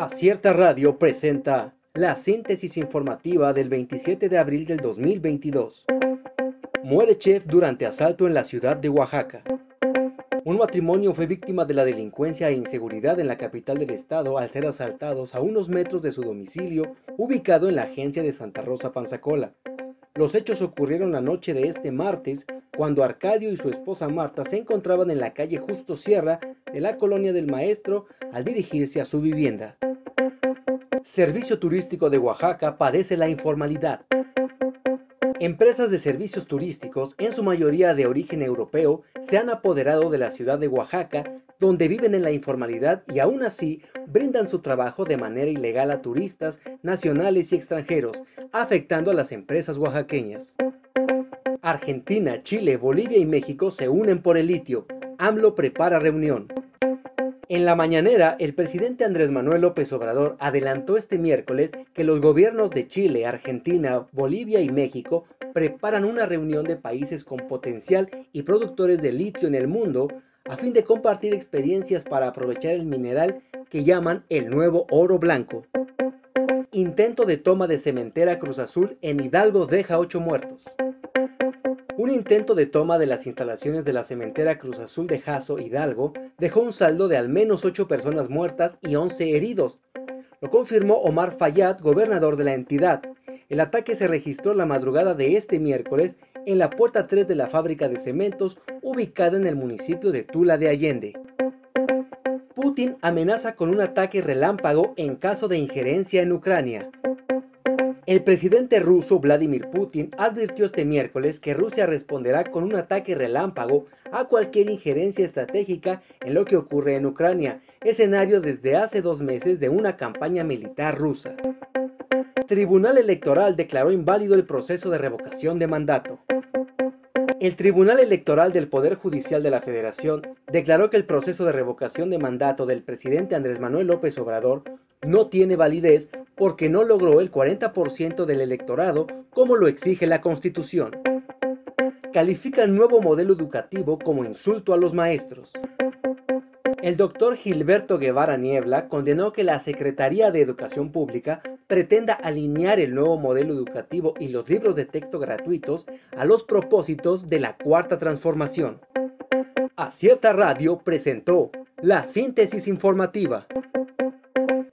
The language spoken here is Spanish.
Acierta Radio presenta la síntesis informativa del 27 de abril del 2022. Muere chef durante asalto en la ciudad de Oaxaca. Un matrimonio fue víctima de la delincuencia e inseguridad en la capital del estado al ser asaltados a unos metros de su domicilio ubicado en la agencia de Santa Rosa Panzacola. Los hechos ocurrieron la noche de este martes cuando Arcadio y su esposa Marta se encontraban en la calle Justo Sierra de la colonia del Maestro al dirigirse a su vivienda. Servicio Turístico de Oaxaca padece la informalidad. Empresas de servicios turísticos, en su mayoría de origen europeo, se han apoderado de la ciudad de Oaxaca, donde viven en la informalidad y aún así brindan su trabajo de manera ilegal a turistas nacionales y extranjeros, afectando a las empresas oaxaqueñas. Argentina, Chile, Bolivia y México se unen por el litio. AMLO prepara reunión. En la mañanera, el presidente Andrés Manuel López Obrador adelantó este miércoles que los gobiernos de Chile, Argentina, Bolivia y México preparan una reunión de países con potencial y productores de litio en el mundo a fin de compartir experiencias para aprovechar el mineral que llaman el nuevo oro blanco. Intento de toma de cementera Cruz Azul en Hidalgo deja ocho muertos. Un intento de toma de las instalaciones de la cementera Cruz Azul de Jaso, Hidalgo, dejó un saldo de al menos 8 personas muertas y 11 heridos. Lo confirmó Omar Fayad, gobernador de la entidad. El ataque se registró la madrugada de este miércoles en la puerta 3 de la fábrica de cementos ubicada en el municipio de Tula de Allende. Putin amenaza con un ataque relámpago en caso de injerencia en Ucrania. El presidente ruso Vladimir Putin advirtió este miércoles que Rusia responderá con un ataque relámpago a cualquier injerencia estratégica en lo que ocurre en Ucrania, escenario desde hace dos meses de una campaña militar rusa. Tribunal Electoral declaró inválido el proceso de revocación de mandato. El Tribunal Electoral del Poder Judicial de la Federación declaró que el proceso de revocación de mandato del presidente Andrés Manuel López Obrador no tiene validez porque no logró el 40% del electorado como lo exige la Constitución. Califica el nuevo modelo educativo como insulto a los maestros. El doctor Gilberto Guevara Niebla condenó que la Secretaría de Educación Pública pretenda alinear el nuevo modelo educativo y los libros de texto gratuitos a los propósitos de la Cuarta Transformación. Acierta Radio presentó la síntesis informativa.